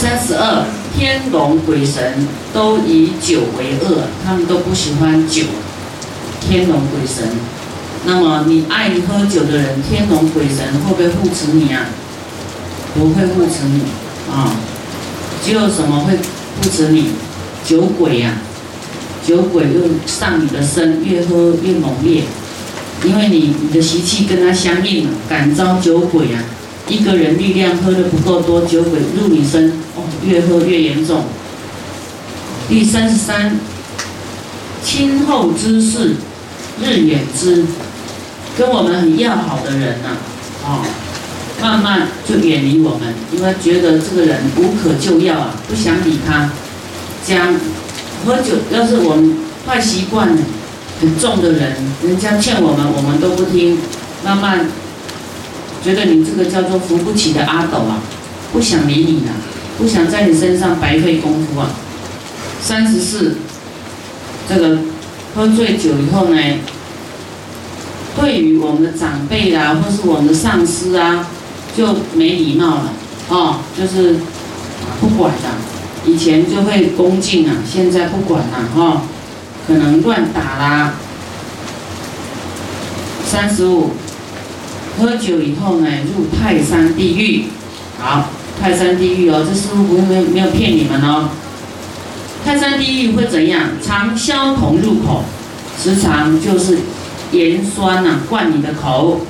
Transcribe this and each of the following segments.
三十二，天龙鬼神都以酒为恶，他们都不喜欢酒。天龙鬼神，那么你爱喝酒的人，天龙鬼神会不会护持你啊？不会护持你啊，只有什么会护持你？酒鬼呀，酒鬼又上你的身，越喝越猛烈，因为你你的习气跟他相应了，感召酒鬼啊。一个人力量喝的不够多，酒鬼入你身，哦，越喝越严重。第三十三，亲厚之事，日远之，跟我们很要好的人呐，哦，慢慢就远离我们，因为觉得这个人无可救药啊，不想理他。讲喝酒，要是我们坏习惯很重的人，人家劝我们，我们都不听，慢慢。觉得你这个叫做扶不起的阿斗啊，不想理你了，不想在你身上白费功夫啊。三十四，这个喝醉酒以后呢，对于我们的长辈啊，或是我们的上司啊，就没礼貌了，哦，就是不管了。以前就会恭敬啊，现在不管了，哈，可能乱打啦。三十五。喝酒以后呢，入泰山地狱。好，泰山地狱哦，这师傅不会没没有骗你们哦。泰山地狱会怎样？常消铜入口，时常就是盐酸呐灌你的口，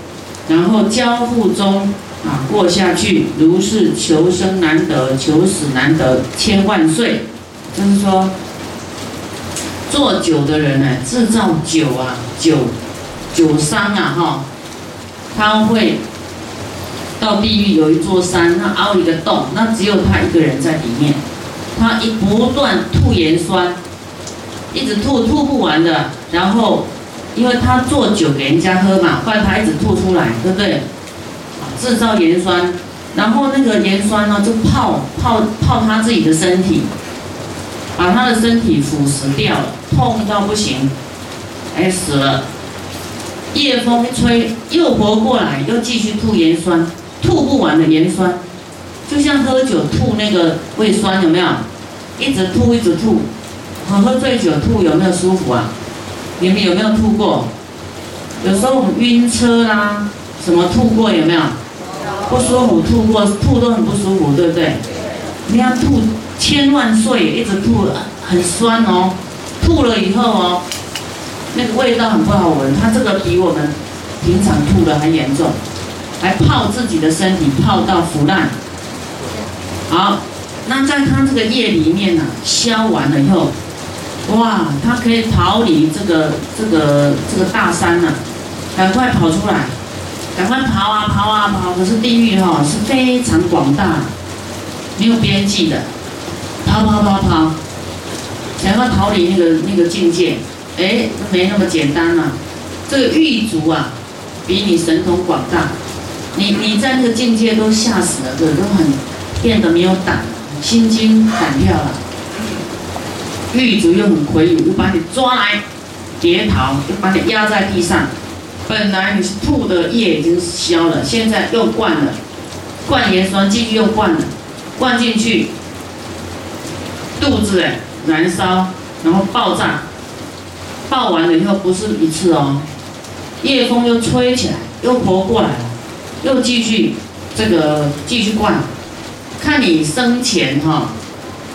然后交腹中啊过下去，如是求生难得，求死难得，千万岁。就是说，做酒的人呢，制造酒啊，酒酒商啊，哈。他会到地狱有一座山，那凹一个洞，那只有他一个人在里面。他一不断吐盐酸，一直吐吐不完的。然后，因为他做酒给人家喝嘛，换他一直吐出来，对不对？制造盐酸，然后那个盐酸呢，就泡泡泡他自己的身体，把他的身体腐蚀掉了，痛到不行，哎死了。夜风吹，又活过来，又继续吐盐酸，吐不完的盐酸，就像喝酒吐那个胃酸，有没有？一直吐，一直吐。喝喝醉酒吐有没有舒服啊？你们有没有吐过？有时候我们晕车啦，什么吐过有没有？不舒服，吐过，吐都很不舒服，对不对？你要吐千万岁，一直吐，很酸哦。吐了以后哦。那个味道很不好闻，它这个比我们平常吐的还严重，还泡自己的身体，泡到腐烂。好，那在它这个液里面呢，消完了以后，哇，它可以逃离这个这个这个大山呐，赶快跑出来，赶快跑啊跑啊跑！可是地狱哈是非常广大，没有边际的，跑跑跑跑，想要逃离那个那个境界。哎，没那么简单啊！这个狱卒啊，比你神通广大。你你在那个境界都吓死了，都都很变得没有胆，心惊胆跳了。狱卒又很魁梧，又把你抓来，别逃，又把你压在地上。本来你是吐的液已经消了，现在又灌了，灌盐酸进去又灌了，灌进去，肚子哎燃烧，然后爆炸。爆完了以后不是一次哦，夜风又吹起来，又活过来了，又继续这个继续灌。看你生前哈，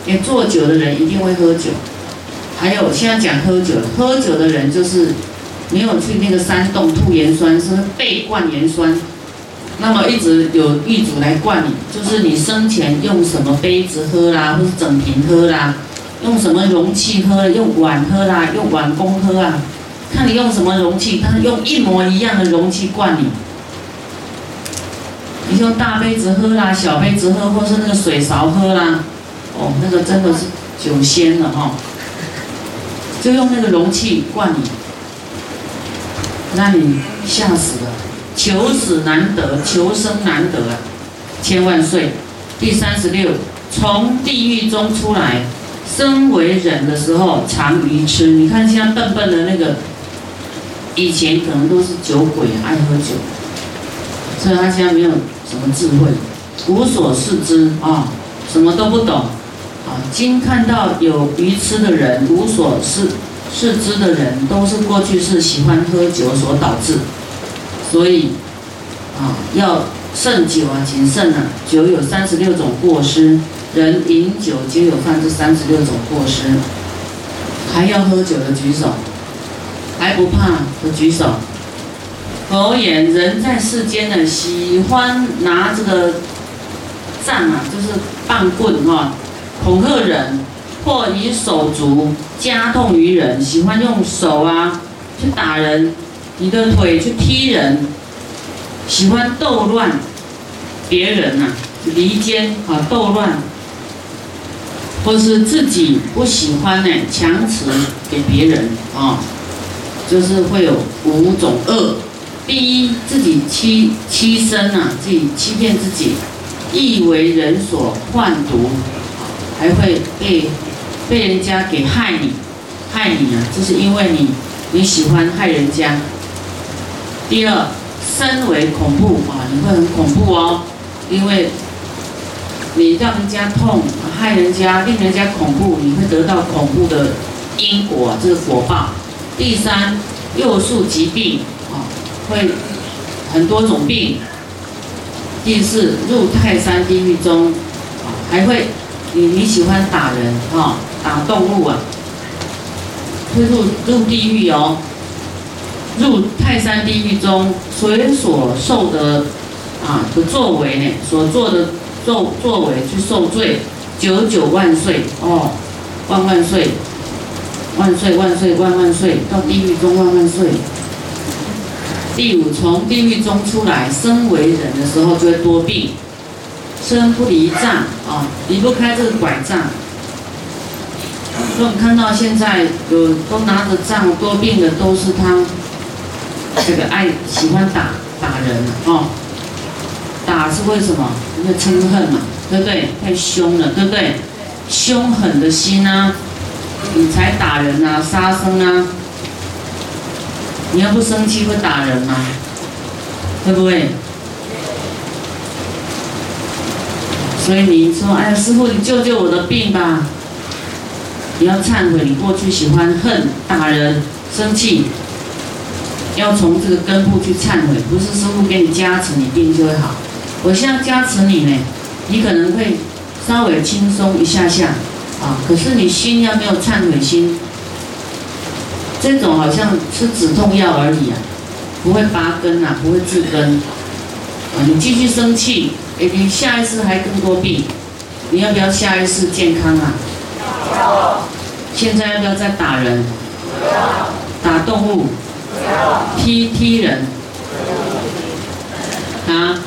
你做酒的人一定会喝酒，还有现在讲喝酒，喝酒的人就是没有去那个山洞吐盐酸，是被灌盐酸，那么一直有狱主来灌你，就是你生前用什么杯子喝啦，或是整瓶喝啦。用什么容器喝？用碗喝啦，用碗公喝啊？看你用什么容器，他用一模一样的容器灌你。你用大杯子喝啦，小杯子喝，或是那个水勺喝啦，哦，那个真的是酒仙了哈。就用那个容器灌你，那你吓死了，求死难得，求生难得啊！千万岁。第三十六，从地狱中出来。身为人的时候，常愚痴。你看现在笨笨的那个，以前可能都是酒鬼，爱喝酒，所以他现在没有什么智慧，无所事之啊。什么都不懂，啊，今看到有愚痴的人，无所事事知的人，都是过去是喜欢喝酒所导致，所以，啊，要慎酒啊，谨慎啊，酒有三十六种过失，人饮酒皆有犯这三十六种过失，还要喝酒的举手，还不怕的举手。佛言：人在世间呢，喜欢拿这个杖啊，就是棒棍哈，恐吓人，或以手足加痛于人，喜欢用手啊去打人，你的腿去踢人，喜欢斗乱别人呐，离间啊斗乱，或是自己不喜欢呢，强持给别人啊，就是会有五种恶。第一，自己欺欺身啊，自己欺骗自己，亦为人所患毒，还会被被人家给害你，害你啊，就是因为你你喜欢害人家。第二，身为恐怖啊，你会很恐怖哦，因为你让人家痛，害人家，令人家恐怖，你会得到恐怖的因果，这个果报。第三，诱诉疾病啊。会很多种病。第四，入泰山地狱中啊，还会你你喜欢打人啊，打动物啊，会入入地狱哦。入泰山地狱中，随所受的啊的作为呢，所做的作作为去受罪，九九万岁哦，万万岁，万岁万岁万万岁，到地狱中万万岁。第五，从地狱中出来，身为人的时候就会多病，身不离杖啊，离不开这个拐杖。所以我们看到现在有都拿着杖多病的，都是他这个爱喜欢打打人啊，打是为什么？因为嗔恨嘛，对不对？太凶了，对不对？凶狠的心啊，你才打人啊，杀生啊。你要不生气会打人吗？会不会？所以你说，哎呀，师傅，你救救我的病吧！你要忏悔，你过去喜欢恨、打人、生气，要从这个根部去忏悔。不是师傅给你加持，你病就会好。我现在加持你呢，你可能会稍微轻松一下下，啊，可是你心要没有忏悔心。这种好像吃止痛药而已啊，不会拔根啊，不会治根啊。你继续生气，哎，你下一次还更多病。你要不要下一次健康啊？现在要不要再打人？打动物？踢踢人？啊？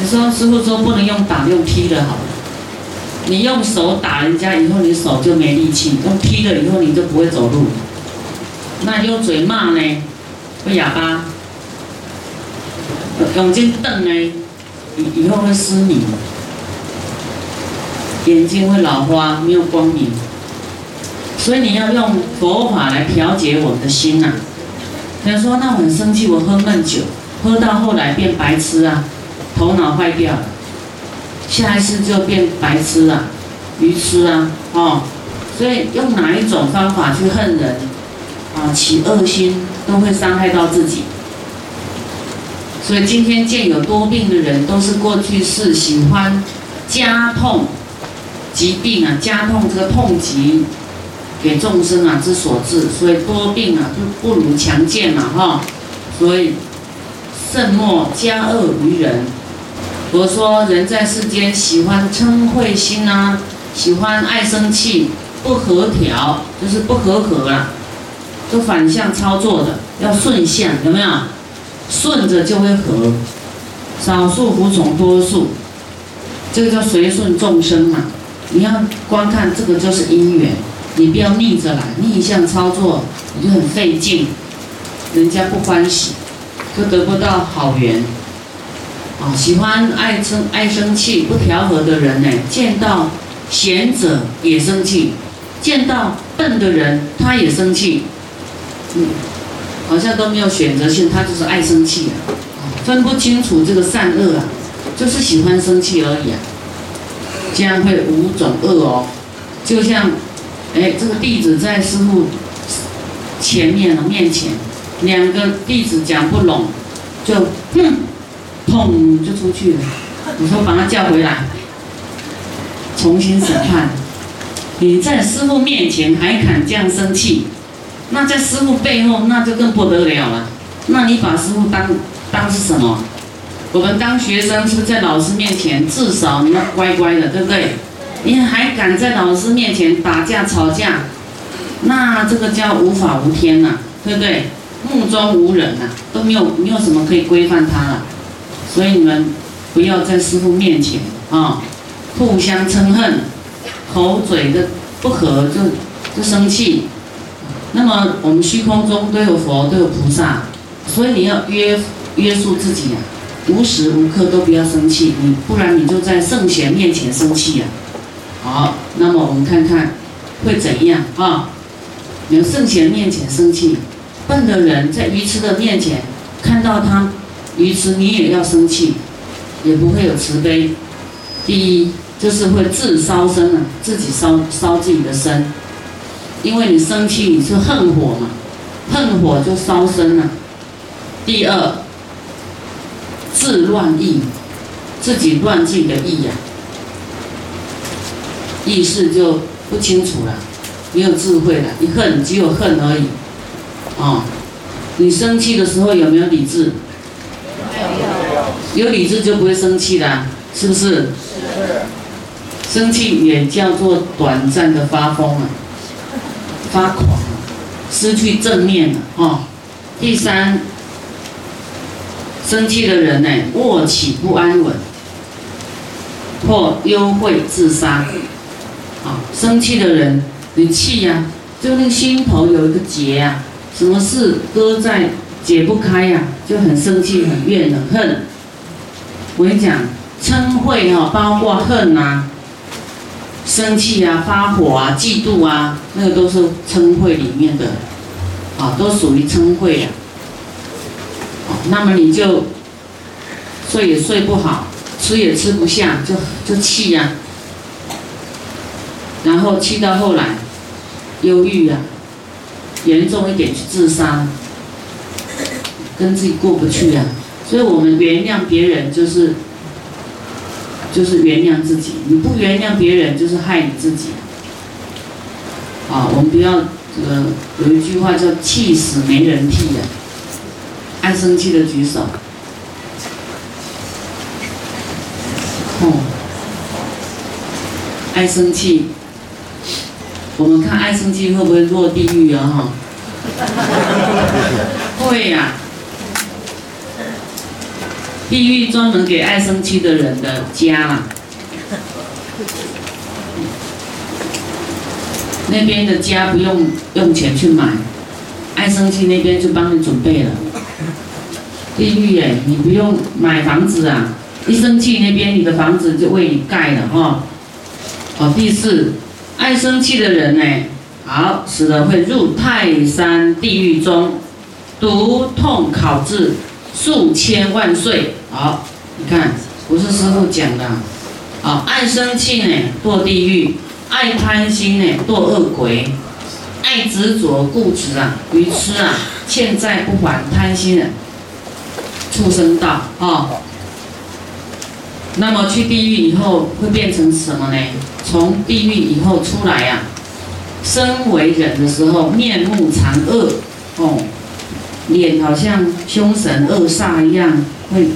你说师傅说不能用打，用踢的好。你用手打人家以后，你手就没力气；用踢了以后，你就不会走路。那用嘴骂呢？会哑巴。用肩瞪呢？以以后会失明，眼睛会老花，没有光明。所以你要用佛法来调节我们的心呐。他说：“那我很生气，我喝闷酒，喝到后来变白痴啊，头脑坏掉了。”下一次就变白痴啊，愚痴啊，哦，所以用哪一种方法去恨人，啊，起恶心都会伤害到自己。所以今天见有多病的人，都是过去是喜欢加痛疾病啊，加痛这个痛疾给众生啊之所致，所以多病啊就不如强健嘛，哈，所以慎莫加恶于人。我说，人在世间喜欢嗔恚心啊，喜欢爱生气，不和调就是不和合啊，都反向操作的，要顺向，有没有？顺着就会和，少数服从多数，这个叫随顺众生嘛。你要观看这个就是因缘，你不要逆着来，逆向操作你就很费劲，人家不欢喜，就得不到好缘。啊，喜欢爱生爱生气不调和的人呢，见到贤者也生气，见到笨的人他也生气，嗯，好像都没有选择性，他就是爱生气啊，分不清楚这个善恶啊，就是喜欢生气而已啊。这样会五种恶哦。就像，哎，这个弟子在师傅前面了面前，两个弟子讲不拢，就哼，砰就出去了。你说把他叫回来，重新审判。你在师傅面前还敢这样生气，那在师傅背后那就更不得了了。那你把师傅当当是什么？我们当学生是不是在老师面前至少你要乖乖的，对不对？你还敢在老师面前打架吵架，那这个叫无法无天呐，对不对？目中无人呐，都没有没有什么可以规范他了。所以你们不要在师傅面前啊，互相嗔恨，口嘴的不和就就生气。那么我们虚空中都有佛，都有菩萨，所以你要约约束自己呀。无时无刻都不要生气，你不然你就在圣贤面前生气呀。好，那么我们看看会怎样啊？有圣贤面前生气，笨的人在愚痴的面前看到他于是，你也要生气，也不会有慈悲。第一就是会自烧身啊，自己烧烧自己的身，因为你生气你是恨火嘛，恨火就烧身了。第二。自乱意，自己乱自己的意呀，意识就不清楚了，没有智慧了。你恨只有恨而已，啊，你生气的时候有没有理智？有。理智就不会生气啦，是不是？是。生气也叫做短暂的发疯啊，发狂，失去正面了哦。第三。生气的人呢，卧起不安稳，或幽会自杀。啊，生气的人，你气呀，就那个心头有一个结呀，什么事搁在解不开呀，就很生气、很怨、很恨。我跟你讲，嗔恚哈，包括恨呐、生气啊、发火啊、嫉妒啊，那个都是嗔恚里面的，啊，都属于嗔恚呀。那么你就睡也睡不好，吃也吃不下，就就气呀，然后气到后来忧郁呀，严重一点去自杀，跟自己过不去呀。所以我们原谅别人就是就是原谅自己，你不原谅别人就是害你自己。啊，我们不要这个有一句话叫“气死没人替”的。爱生气的举手。哦，爱生气，我们看爱生气会不会落地狱啊？哈，会呀。地狱专门给爱生气的人的家啦。那边的家不用用钱去买，爱生气那边就帮你准备了。地狱耶，你不用买房子啊，一生气那边你的房子就为你盖了哈。好，第四，爱生气的人呢，好，死了会入泰山地狱中，毒痛烤制数千万岁。好，你看，不是师傅讲的。啊，爱生气呢，堕地狱；爱贪心呢，堕恶鬼；爱执着固执啊，愚痴啊，欠债不还，贪心人。畜生道啊，那么去地狱以后会变成什么呢？从地狱以后出来呀，身为人的时候面目残恶哦，脸好像凶神恶煞一样，会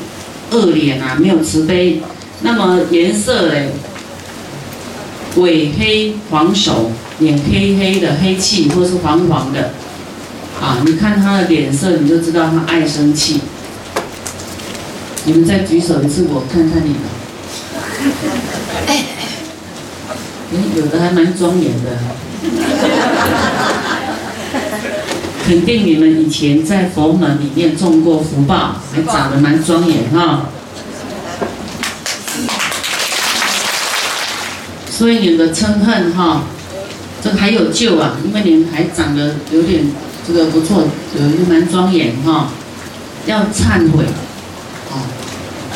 恶脸啊，没有慈悲。那么颜色嘞，尾黑黄手，脸黑黑的黑气或是黄黄的，啊，你看他的脸色，你就知道他爱生气。你们再举手一次，我看看你们。哎，有的还蛮庄严的，肯定你们以前在佛门里面种过福报，还长得蛮庄严哈。所以你们的嗔恨哈，这还有救啊，因为你们还长得有点这个不错，有一个蛮庄严哈，要忏悔。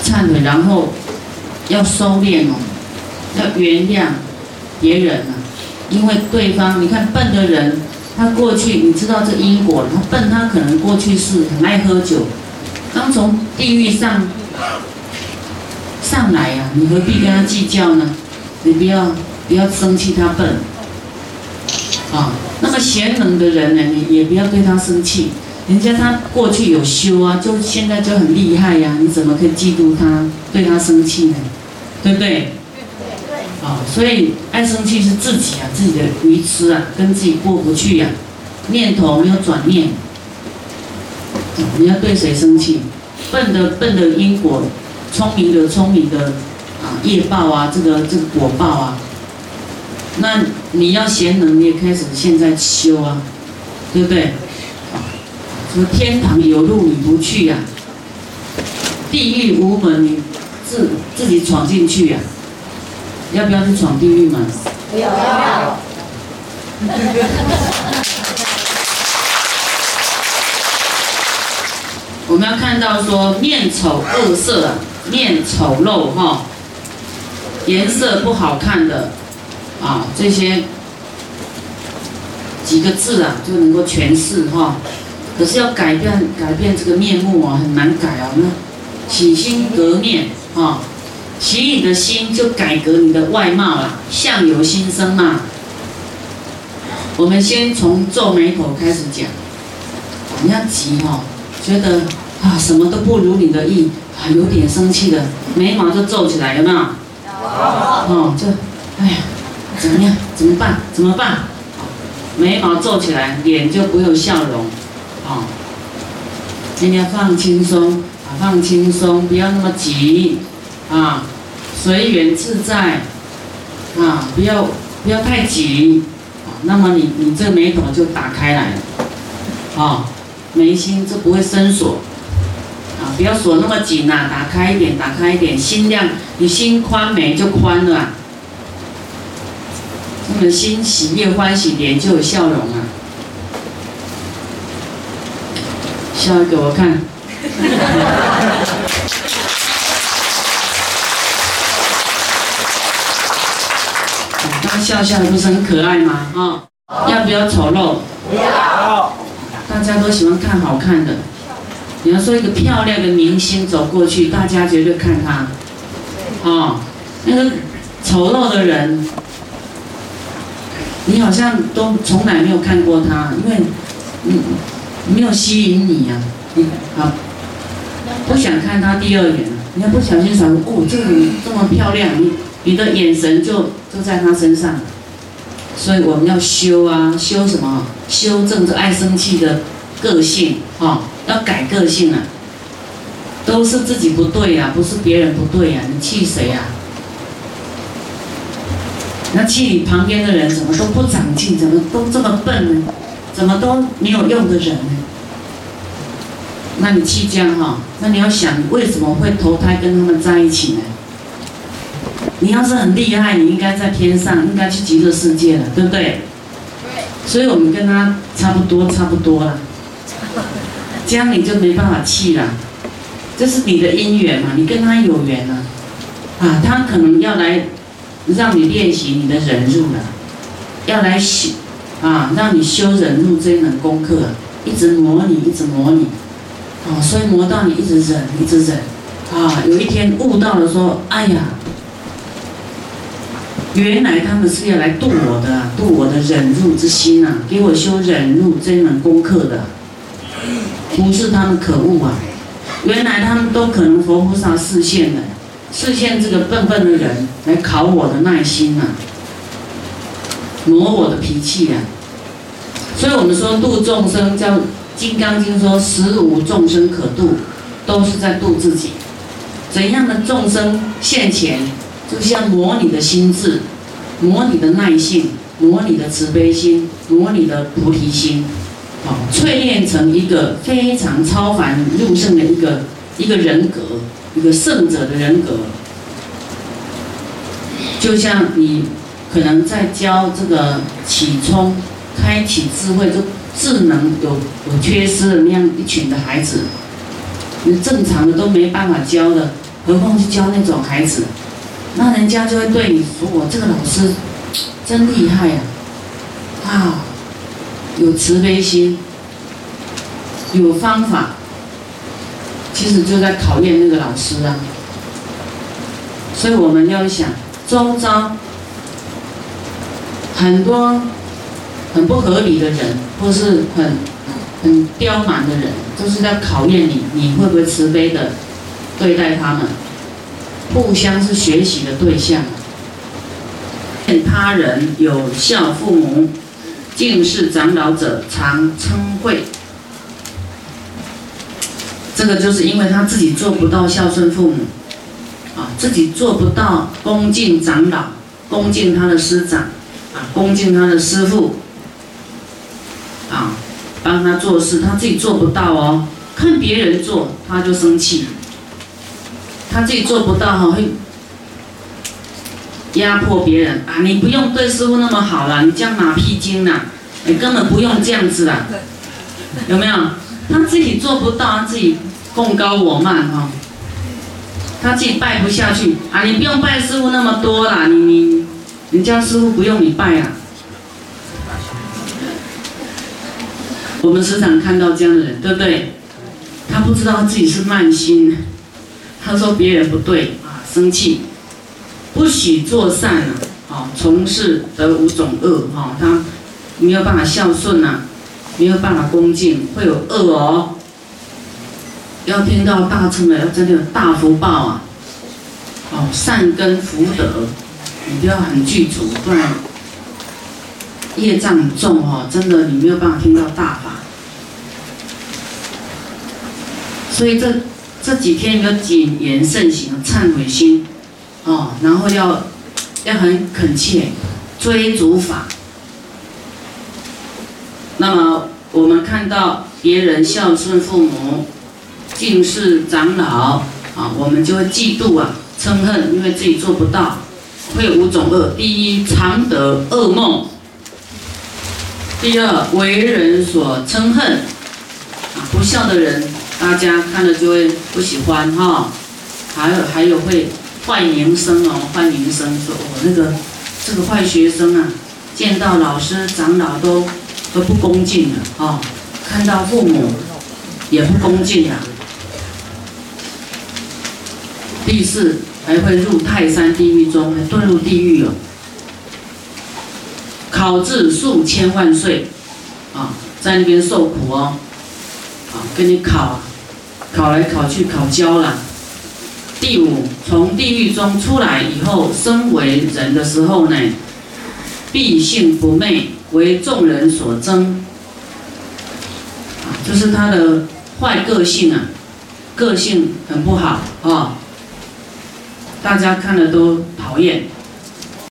忏悔，然后要收敛哦，要原谅别人啊，因为对方，你看笨的人，他过去你知道这因果，他笨，他可能过去是很爱喝酒，刚从地狱上上来呀，你何必跟他计较呢？你不要不要生气他笨，啊，那么贤能的人呢，你也不要对他生气，人家他过去有修啊，就现在就很厉害呀，你怎么可以嫉妒他，对他生气呢？对不对？所以爱生气是自己啊，自己的愚痴啊，跟自己过不去呀，念头没有转念，你要对谁生气？笨的笨的因果，聪明的聪明的啊业报啊，这个这个果报啊，那你要贤能，你也开始现在修啊，对不对？说天堂有路你不去呀，地狱无门你自自己闯进去呀。要不要去闯地狱嘛？不要。不要。我们要看到说面丑恶色，面丑陋哈，颜色不好看的啊，这些几个字啊就能够诠释哈。可是要改变改变这个面目啊，很难改啊。那起心革面啊。洗你的心，就改革你的外貌了，相由心生嘛。我们先从皱眉头开始讲，不要急哦，觉得啊什么都不如你的意，啊有点生气的，眉毛就皱起来，有没有？有。哦，就，哎呀，怎么样？怎么办？怎么办？眉毛皱起来，脸就不有笑容，哦，今天放轻松，啊放轻松，不要那么急。啊，随缘自在，啊，不要不要太紧啊，那么你你这眉头就打开来了，啊，眉心就不会生锁，啊，不要锁那么紧呐，打开一点，打开一点，心量，你心宽眉就宽了，那么心喜悦欢喜，脸就有笑容啊，笑给我看。笑笑不是很可爱吗？啊，要不要丑陋？不要。大家都喜欢看好看的。你要说一个漂亮的明星走过去，大家绝对看他。啊，那个丑陋的人，你好像都从来没有看过他，因为嗯没有吸引你呀。你好，不想看他第二眼。你要不小心想，哦，这个人这么漂亮，你。你的眼神就就在他身上，所以我们要修啊，修什么？修正这爱生气的个性啊，要改个性啊。都是自己不对呀，不是别人不对呀，你气谁呀？那气你旁边的人怎么都不长进，怎么都这么笨呢？怎么都没有用的人呢？那你气这样哈，那你要想为什么会投胎跟他们在一起呢？你要是很厉害，你应该在天上，应该去极乐世界了，对不对？所以我们跟他差不多，差不多了。这样你就没办法气了，这是你的因缘嘛，你跟他有缘啊。啊，他可能要来让你练习你的忍辱了，要来修啊，让你修忍辱这一门功课，一直磨你，一直磨你。哦，所以磨到你一直忍，一直忍。啊，有一天悟到了，说，哎呀。原来他们是要来度我的，度我的忍辱之心啊，给我修忍辱这门功课的，不是他们可恶啊！原来他们都可能佛菩萨视线的，视线这个笨笨的人来考我的耐心呐，磨我的脾气呀。所以我们说度众生，叫《金刚经》说十无众生可度，都是在度自己。怎样的众生现前？就像磨你的心智，磨你的耐性，磨你的慈悲心，磨你的菩提心，好，淬炼成一个非常超凡入圣的一个一个人格，一个圣者的人格。就像你可能在教这个启聪、开启智慧、就智能有有缺失的那样一群的孩子，你正常的都没办法教的，何况是教那种孩子？那人家就会对你说：“我这个老师真厉害呀，啊，有慈悲心，有方法。”其实就在考验那个老师啊。所以我们要想，周遭很多很不合理的人，或是很很刁蛮的人，都是在考验你，你会不会慈悲的对待他们？互相是学习的对象。见他人有孝父母，敬事长老者，常称讳。这个就是因为他自己做不到孝顺父母，啊，自己做不到恭敬长老，恭敬他的师长，啊，恭敬他的师父，啊，帮他做事，他自己做不到哦，看别人做他就生气，他自己做不到哈会压迫别人啊，你不用对师傅那么好了，你这样马屁精呐，你根本不用这样子啦，有没有？他自己做不到，他自己。功高我慢哈，他自己拜不下去啊！你不用拜师傅那么多啦，你你，你叫师傅不用你拜啊。我们时常看到这样的人，对不对？他不知道自己是慢心，他说别人不对啊，生气，不许做善啊，哦，从事得五种恶哈，他没有办法孝顺呐，没有办法恭敬，会有恶哦。要听到大乘的，要真的有大福报啊！哦，善根福德，你都要很具足，不然业障很重哦。真的，你没有办法听到大法。所以这这几天要谨言慎行，忏悔心哦，然后要要很恳切追逐法。那么我们看到别人孝顺父母。敬事长老啊，我们就会嫉妒啊，嗔恨，因为自己做不到，会有五种恶。第一，常得噩梦；第二，为人所嗔恨，不孝的人，大家看了就会不喜欢哈。还有还有会坏名声哦，坏名声，说我那个这个坏学生啊，见到老师长老都都不恭敬了哦，看到父母也不恭敬了。第四，还会入泰山地狱中，还遁入地狱哦。考至数千万岁，啊，在那边受苦哦，啊，跟你考，考来考去考焦了。第五，从地狱中出来以后，身为人的时候呢，必性不昧，为众人所憎，啊，就是他的坏个性啊，个性很不好啊。大家看了都讨厌。